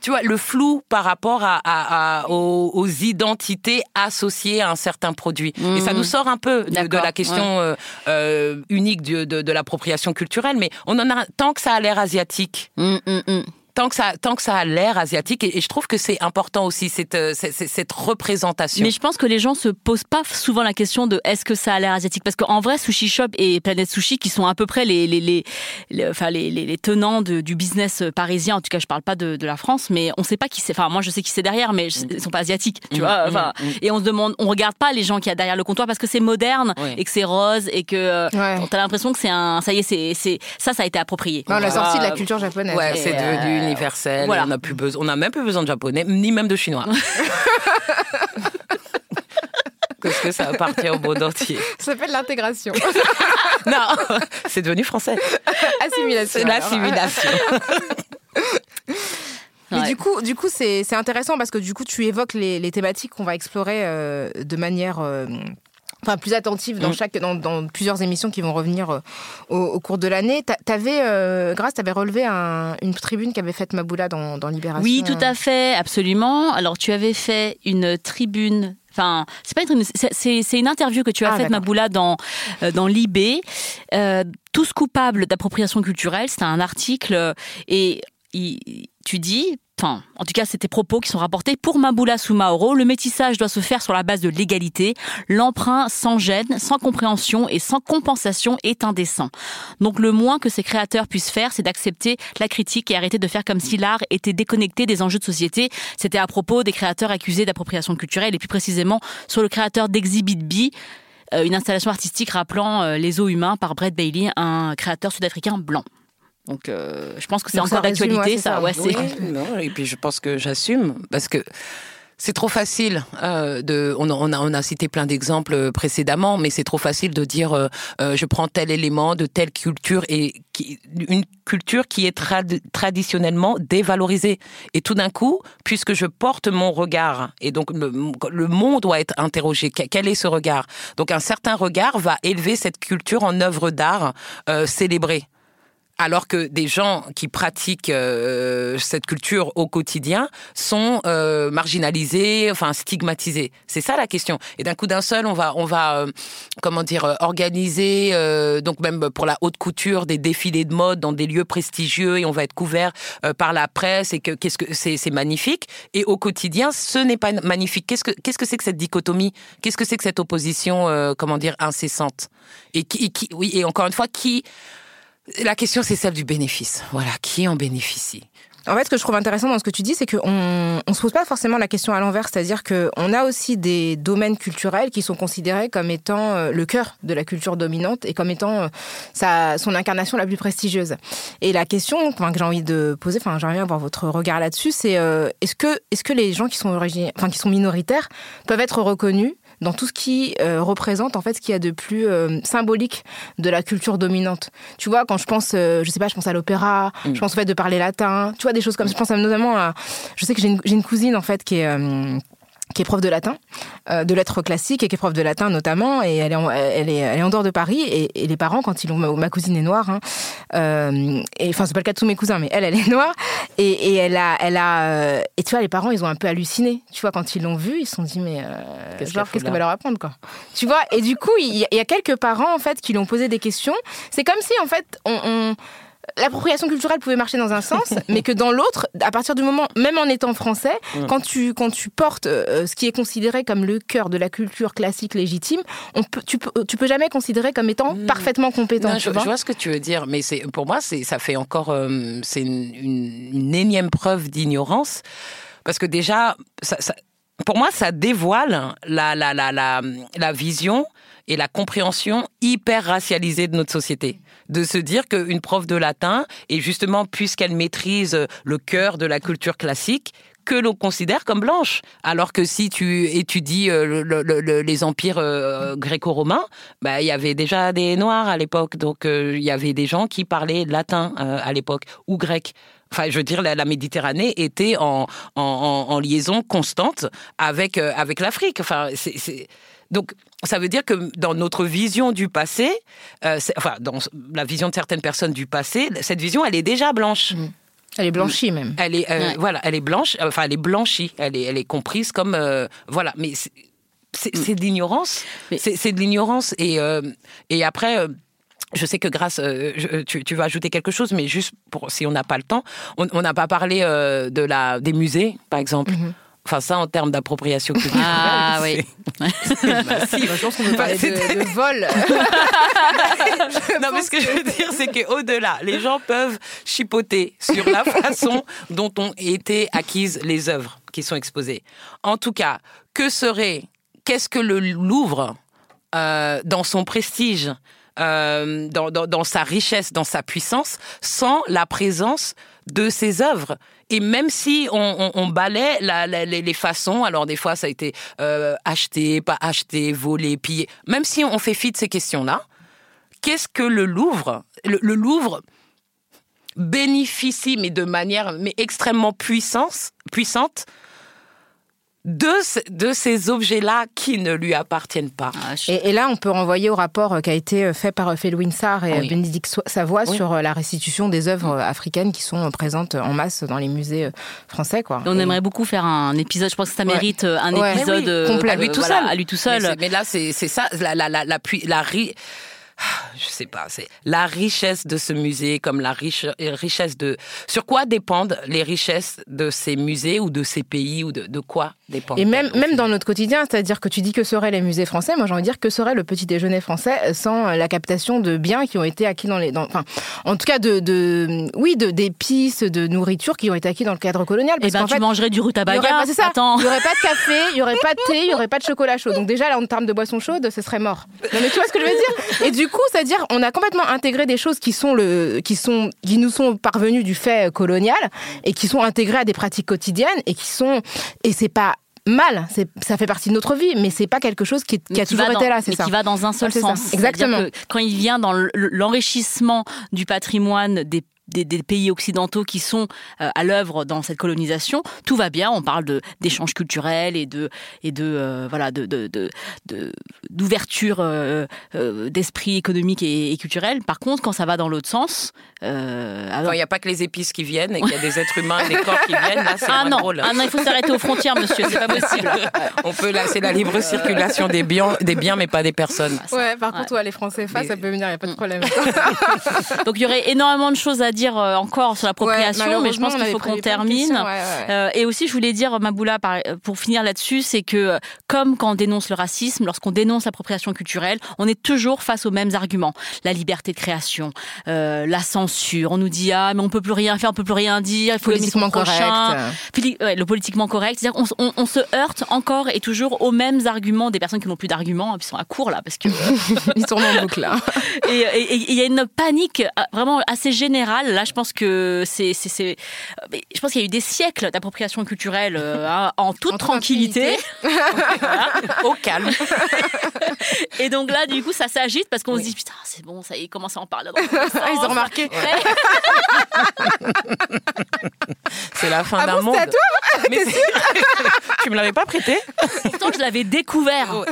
tu vois, le flou par rapport à, aux, identités associées à un certain produit. Et ça nous sort un peu de, la question euh, euh, unique de, de, l'appropriation culturelle, mais on en a tant que ça a l'air asiatique. Mmh, mmh, mmh tant que ça, tant que ça a l'air asiatique, et, je trouve que c'est important aussi cette, euh, cette, cette, représentation. Mais je pense que les gens se posent pas souvent la question de est-ce que ça a l'air asiatique, parce qu'en vrai, Sushi Shop et Planet Sushi, qui sont à peu près les, les, les, enfin, les, les, tenants du business parisien, en tout cas, je parle pas de, de la France, mais on sait pas qui c'est. Enfin, moi, je sais qui c'est derrière, mais ils sont pas asiatiques, tu mm, vois. Mm, enfin, mm. et on se demande, on regarde pas les gens qui y a derrière le comptoir parce que c'est moderne et que c'est rose et que euh, ouais. t'as l'impression que c'est un, ça y est, c'est, c'est, ça, ça a été approprié. Non, la sortie de la culture japonaise. Ouais, c'est devenu universel. On n'a plus besoin, on n'a même plus besoin de japonais, ni même de chinois. [LAUGHS] Parce que ça appartient au monde entier. Ça s'appelle l'intégration. [LAUGHS] non, c'est devenu français. Assimilation. L'assimilation. Mais du coup, du coup, c'est intéressant parce que du coup, tu évoques les, les thématiques qu'on va explorer euh, de manière euh, enfin plus attentive dans mm. chaque dans, dans, plusieurs émissions qui vont revenir euh, au, cours de l'année. T'avais euh, Grâce, t'avais relevé un, une tribune qu'avait faite Maboula dans, dans Libération. Oui, tout à fait, absolument. Alors tu avais fait une tribune Enfin, c'est pas une c'est une interview que tu as ah, faite, Maboula, dans euh, dans Libé. Euh, tous coupables d'appropriation culturelle. C'est un article et tu dis en tout cas, c'était propos qui sont rapportés pour Maboula Soumaoro. Le métissage doit se faire sur la base de l'égalité. L'emprunt sans gêne, sans compréhension et sans compensation est indécent. Donc, le moins que ces créateurs puissent faire, c'est d'accepter la critique et arrêter de faire comme si l'art était déconnecté des enjeux de société. C'était à propos des créateurs accusés d'appropriation culturelle et plus précisément sur le créateur d'Exhibit B euh, une installation artistique rappelant euh, les os humains par Brett Bailey, un créateur sud-africain blanc. Donc, euh, je pense que c'est encore d'actualité, ça. Ouais, non, et puis je pense que j'assume parce que c'est trop facile euh, de. On a, on, a, on a cité plein d'exemples euh, précédemment, mais c'est trop facile de dire euh, euh, je prends tel élément de telle culture et qui, une culture qui est trad traditionnellement dévalorisée. Et tout d'un coup, puisque je porte mon regard et donc le, le monde doit être interrogé. Quel est ce regard? Donc un certain regard va élever cette culture en œuvre d'art euh, célébrée alors que des gens qui pratiquent euh, cette culture au quotidien sont euh, marginalisés, enfin stigmatisés. C'est ça la question. Et d'un coup d'un seul, on va, on va, euh, comment dire, organiser donc même pour la haute couture des défilés de mode dans des lieux prestigieux et on va être couvert par la presse et que qu'est-ce que c'est, c'est magnifique. Et au quotidien, ce n'est pas magnifique. Qu'est-ce que qu'est-ce que c'est que cette dichotomie? Qu'est-ce que c'est que cette opposition, comment dire, incessante? Et qui, qui, oui, et encore une fois, qui la question, c'est celle du bénéfice. Voilà, qui en bénéficie? En fait, ce que je trouve intéressant dans ce que tu dis, c'est qu'on ne se pose pas forcément la question à l'envers, c'est-à-dire qu'on a aussi des domaines culturels qui sont considérés comme étant euh, le cœur de la culture dominante et comme étant euh, sa, son incarnation la plus prestigieuse. Et la question que j'ai envie de poser, enfin j'aimerais bien avoir votre regard là-dessus, c'est euh, est-ce que, est -ce que les gens qui sont, enfin, qui sont minoritaires peuvent être reconnus dans tout ce qui euh, représente en fait ce qu'il y a de plus euh, symbolique de la culture dominante. Tu vois, quand je pense, euh, je sais pas, je pense à l'opéra, Mm. je pense au fait de parler latin, tu vois, des choses comme ça. Je pense notamment à, je sais que j'ai une, une cousine en fait qui est qui est prof de latin, euh, de lettres classiques et qui est prof de latin notamment, et elle est en, elle est, elle est en dehors de Paris, et, et les parents, quand ils ont, ma, ma cousine est noire, hein, euh, et enfin c'est pas le cas de tous mes cousins, mais elle, elle est noire, et, et elle a, elle a, euh, et tu vois, les parents, ils ont un peu halluciné, tu vois, quand ils l'ont vue, ils se sont dit, mais euh, Qu'est-ce qu'elle va leur apprendre, quoi. Tu vois, et du coup, il y, a- il y a quelques parents, en fait, qui lui ont posé des questions, c'est comme si, en fait, on- on l'appropriation culturelle pouvait marcher dans un sens, [LAUGHS] mais que dans l'autre, à partir du moment, même en étant français, quand tu quand tu portes euh, ce qui est considéré comme le cœur de la culture classique légitime, on peut tu peux tu peux jamais considérer comme étant parfaitement compétent. Non, je, je vois vois ce que tu veux dire, mais c'est pour moi, c'est ça fait encore euh, c'est une, une- une énième preuve d'ignorance parce que déjà, ça, ça- pour moi, ça dévoile la, la, la, la, la vision et la compréhension hyper racialisée de notre société. De se dire qu'une prof de latin, et justement, puisqu'elle maîtrise le cœur de la culture classique, que l'on considère comme blanche. Alors que si tu étudies euh, le- le- le- les empires euh, gréco-romains, bah, il y avait déjà des noirs à l'époque. Donc, euh, il y avait des gens qui parlaient latin euh, à l'époque, ou grec. Enfin, je veux dire, la, Méditerranée était en, en, liaison constante avec, avec l'Afrique. Enfin, c'est- Donc, ça veut dire que dans notre vision du passé, euh, enfin, dans la vision de certaines personnes du passé, cette vision, elle est déjà blanche. Elle est blanchie même. Elle est, euh, Ouais. voilà, elle est blanche, enfin, elle est blanchie. Elle est, elle est comprise comme, euh, voilà. Mais c'est- de l'ignorance. C'est de l'ignorance. Et, et après. je sais que grâce, euh, je- tu, tu vas ajouter quelque chose, mais juste pour si on n'a pas le temps, on n'a pas parlé euh, de la des musées, par exemple. Enfin, ça, en termes d'appropriation culturelle. [LAUGHS] Ah oui. c'est [LAUGHS] massif. Je pense qu'on peut parler de, vol. [LAUGHS] non, mais ce que je veux dire, c'est qu'au-delà, les gens peuvent chipoter sur la façon dont ont été acquises les œuvres qui sont exposées. En tout cas, que serait, qu'est-ce que le Louvre, euh, dans son prestige, euh, dans, dans- dans sa richesse, dans sa puissance, sans la présence de ses œuvres? Et même si on, on, la- les, façons, alors des fois ça a été euh, acheté, pas acheté, volé, pillé, même si on fait fi de ces questions-là, qu'est-ce que le Louvre le Louvre bénéficie, mais de manière mais extrêmement puissance, puissante, de, ce- de ces objets-là qui ne lui appartiennent pas. Ah, Et, et là, on peut renvoyer au rapport euh, qui a été euh, fait par euh, Felwine Sarr et Oui. Bénédicte Savoie Oui. sur la restitution des œuvres africaines qui sont présentes en masse dans les musées français. Quoi. On Et- aimerait beaucoup faire un épisode. Je pense que ça mérite un Ouais. épisode euh, complet. à lui tout voilà, seul. À lui tout seul. Mais, mais là, c'est ça, la, la, la, la, la Je sais pas, c'est la richesse de ce musée, comme la riche, richesse de. Sur quoi dépendent les richesses de ces musées ou de ces pays ou de, de quoi dépendent Et même, même dans notre quotidien, c'est-à-dire que tu dis que seraient les musées français, moi j'ai envie de dire que serait le petit déjeuner français sans euh, la captation de biens qui ont été acquis dans les. Dans, enfin, en tout cas, de, de oui, de, d'épices, de nourriture qui ont été acquis dans le cadre colonial. Eh Parce ben, qu'en tu fait, mangerais du rutabaga. Il y aurait pas de café, il y aurait pas de thé, il y aurait pas de chocolat chaud. Donc déjà là, en termes de boissons chaudes, ce serait mort. Non mais tu vois ce que je veux dire? Et du coup, c'est-à-dire, on a complètement intégré des choses qui sont le, qui sont, qui nous sont parvenues du fait euh, colonial et qui sont intégrées à des pratiques quotidiennes et qui sont, et c'est pas mal, c'est, ça fait partie de notre vie, mais c'est pas quelque chose qui, qui a toujours été dans- là, c'est ça. qui va dans un seul sens. Exactement. que Quand il vient dans le- l'enrichissement du patrimoine des des, des pays occidentaux qui sont euh, à l'œuvre dans cette colonisation, tout va bien. On parle d'échanges culturels et de et de euh, voilà de de de- de- d'ouverture euh, euh, d'esprit économique et, et culturel. Par contre, quand ça va dans l'autre sens, euh, alors- il n'y a pas que les épices qui viennent et qu'il y a des êtres humains et des corps qui viennent, là, c'est ah moins non, drôle. ah non, il faut s'arrêter aux frontières, monsieur. C'est pas possible. On peut, là, c'est la libre circulation des biens, des biens, mais pas des personnes. Ouais, par contre, ouais, les Français face, Mais- ça peut venir, il n'y a pas de problème. [LAUGHS] Donc il y aurait énormément de choses à dire euh, encore sur l'appropriation, mais je pense qu'il faut qu'on termine. Euh, et aussi, je voulais dire, Maboula, par- pour finir là-dessus, c'est que euh, comme quand on dénonce le racisme, lorsqu'on dénonce l'appropriation culturelle, on est toujours face aux mêmes arguments. La liberté de création, euh, la censure. On nous dit, ah, mais on peut plus rien faire, on peut plus rien dire, il faut Politiquement correct. Le politiquement correct. C'est-à-dire on, on se heurte encore et toujours aux mêmes arguments des personnes qui n'ont plus d'arguments, et puis sont à court là, parce que [LAUGHS] Ils tournent en boucle, là. [LAUGHS] et il y a une panique euh, vraiment assez générale culturelle. Là, je pense que c'est, c'est, c'est- je pense qu'il y a eu des siècles d'appropriation culturelle euh, hein, en toute En tranquillité. [LAUGHS] Au calme. [LAUGHS] Et donc là, du coup, ça s'agite parce qu'on se dit putain, c'est bon, ça y est, ils commencent à en parler. dans [LAUGHS] ils ont remarqué. Ouais. C'est la fin Ah d'un bon, monde. c'est à toi Mais tu me l'avais pas prêté? Pourtant, je l'avais découvert.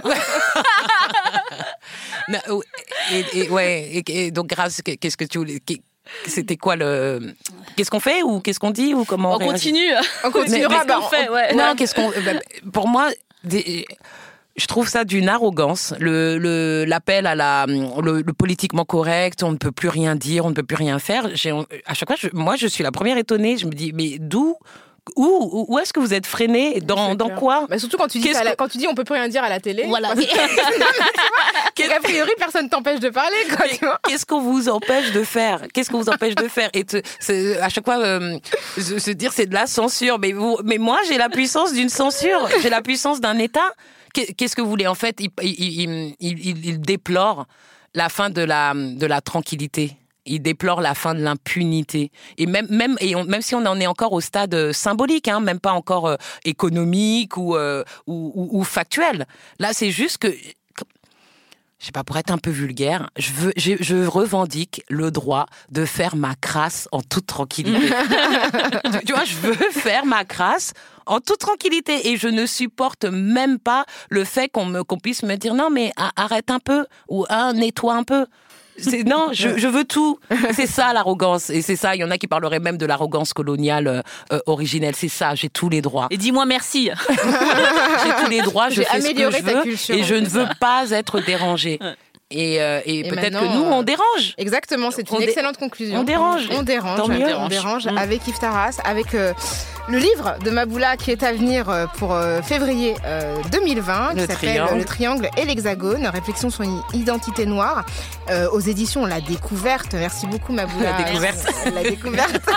Non, et, et- ouais. Et, et donc grâce, qu'est-ce que tu voulais C'était quoi le Qu'est-ce qu'on fait ou qu'est-ce qu'on dit ou comment On continue. On continuera. Mais- mais bah, qu'on fait, ouais. Non, qu'est-ce qu'on. bah, Pour moi, des- je trouve ça d'une arrogance. Le le- l'appel à la le, le politiquement correct, on ne peut plus rien dire, on ne peut plus rien faire. J'ai à chaque fois, je- moi, je suis la première étonnée. Je me dis, mais d'où où où, est-ce que vous êtes freiné dans dans quoi Bah, surtout quand tu dis à la- quand tu dis on peut plus rien dire à la télé. Voilà. [LAUGHS] [LAUGHS] A priori personne t'empêche de parler Qu'est-ce qu'on vous empêche de faire? Qu'est-ce qu'on vous empêche de faire? Et te- c'est- à chaque fois, euh, se, se dire c'est de la censure. Mais, vous, mais moi, j'ai la puissance d'une censure. J'ai la puissance d'un État. Qu'est- Qu'est-ce que vous voulez? En fait, il, il- il- il déplore la fin de la, de la tranquillité. Il déplore la fin de l'impunité. Et même, même, et on- même si on en est encore au stade euh, symbolique, hein, même pas encore euh, économique ou, euh, ou, ou- ou factuel. Là, c'est juste que je sais pas, pour être un peu vulgaire, je, veux, je, je revendique le droit de faire ma crasse en toute tranquillité. [LAUGHS] tu, tu vois, je veux faire ma crasse en toute tranquillité et je ne supporte même pas le fait qu'on me qu'on puisse me dire non mais arrête un peu ou ah, nettoie un peu. C'est non, je, je veux tout. C'est ça l'arrogance et c'est ça. Il y en a qui parleraient même de l'arrogance coloniale euh, euh, originelle. C'est ça. J'ai tous les droits. Et dis-moi merci. [LAUGHS] J'ai tous les droits. Je J'ai fais ce que amélioré je veux culture, et je ne veux pas être dérangée. Et, euh, et, Et peut-être que nous, on euh, dérange. Exactement, c'est On une excellente conclusion. on dérange. On dérange. Tant mieux. On dérange Mm. avec Yves Taras, avec euh, le livre de Maboula qui est à venir pour euh, février euh, 2020, Le qui s'appelle triangle. Le Triangle et l'Hexagone, réflexion sur une identité noire, aux éditions La Découverte. Merci beaucoup Maboula. La Découverte. [LAUGHS] La Découverte. [LAUGHS]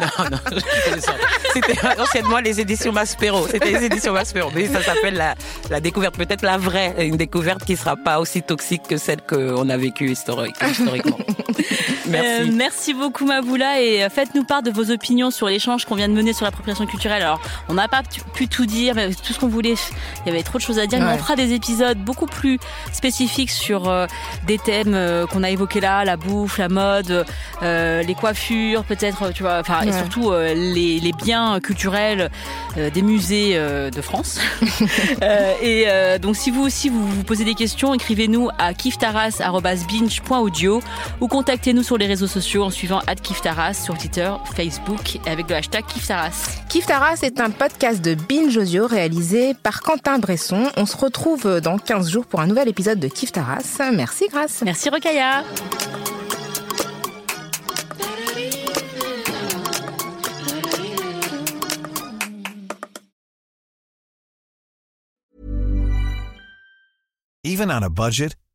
Non, non. C'était anciennement les éditions Maspero. C'était les éditions Maspero. Mais ça s'appelle la, la découverte, peut-être la vraie. Une découverte qui sera pas aussi toxique que celle qu'on a vécue historique- historiquement. [LAUGHS] Merci. Euh, merci beaucoup Maboula et euh, faites-nous part de vos opinions sur l'échange qu'on vient de mener sur l'appropriation culturelle. Alors, on n'a pas pu- tout dire, mais tout ce qu'on voulait, il y avait trop de choses à dire, mais on fera des épisodes beaucoup plus spécifiques sur euh, des thèmes euh, qu'on a évoqués là, la bouffe, la mode, les coiffures, peut-être, tu vois, enfin, et surtout les, les biens culturels des musées de France. [LAUGHS] Et donc, si vous aussi vous vous posez des questions, écrivez-nous à kiftaras@binge.audio ou contactez-nous sur les réseaux sociaux en suivant @kiftaras sur Twitter, Facebook et avec le hashtag kiftaras. Kif Taras est un podcast de Binge Audio réalisé par Quentin Bresson. On se retrouve dans 15 jours pour un nouvel épisode de Kif Taras. Merci Grâce. Merci Rokaya. Even on a budget,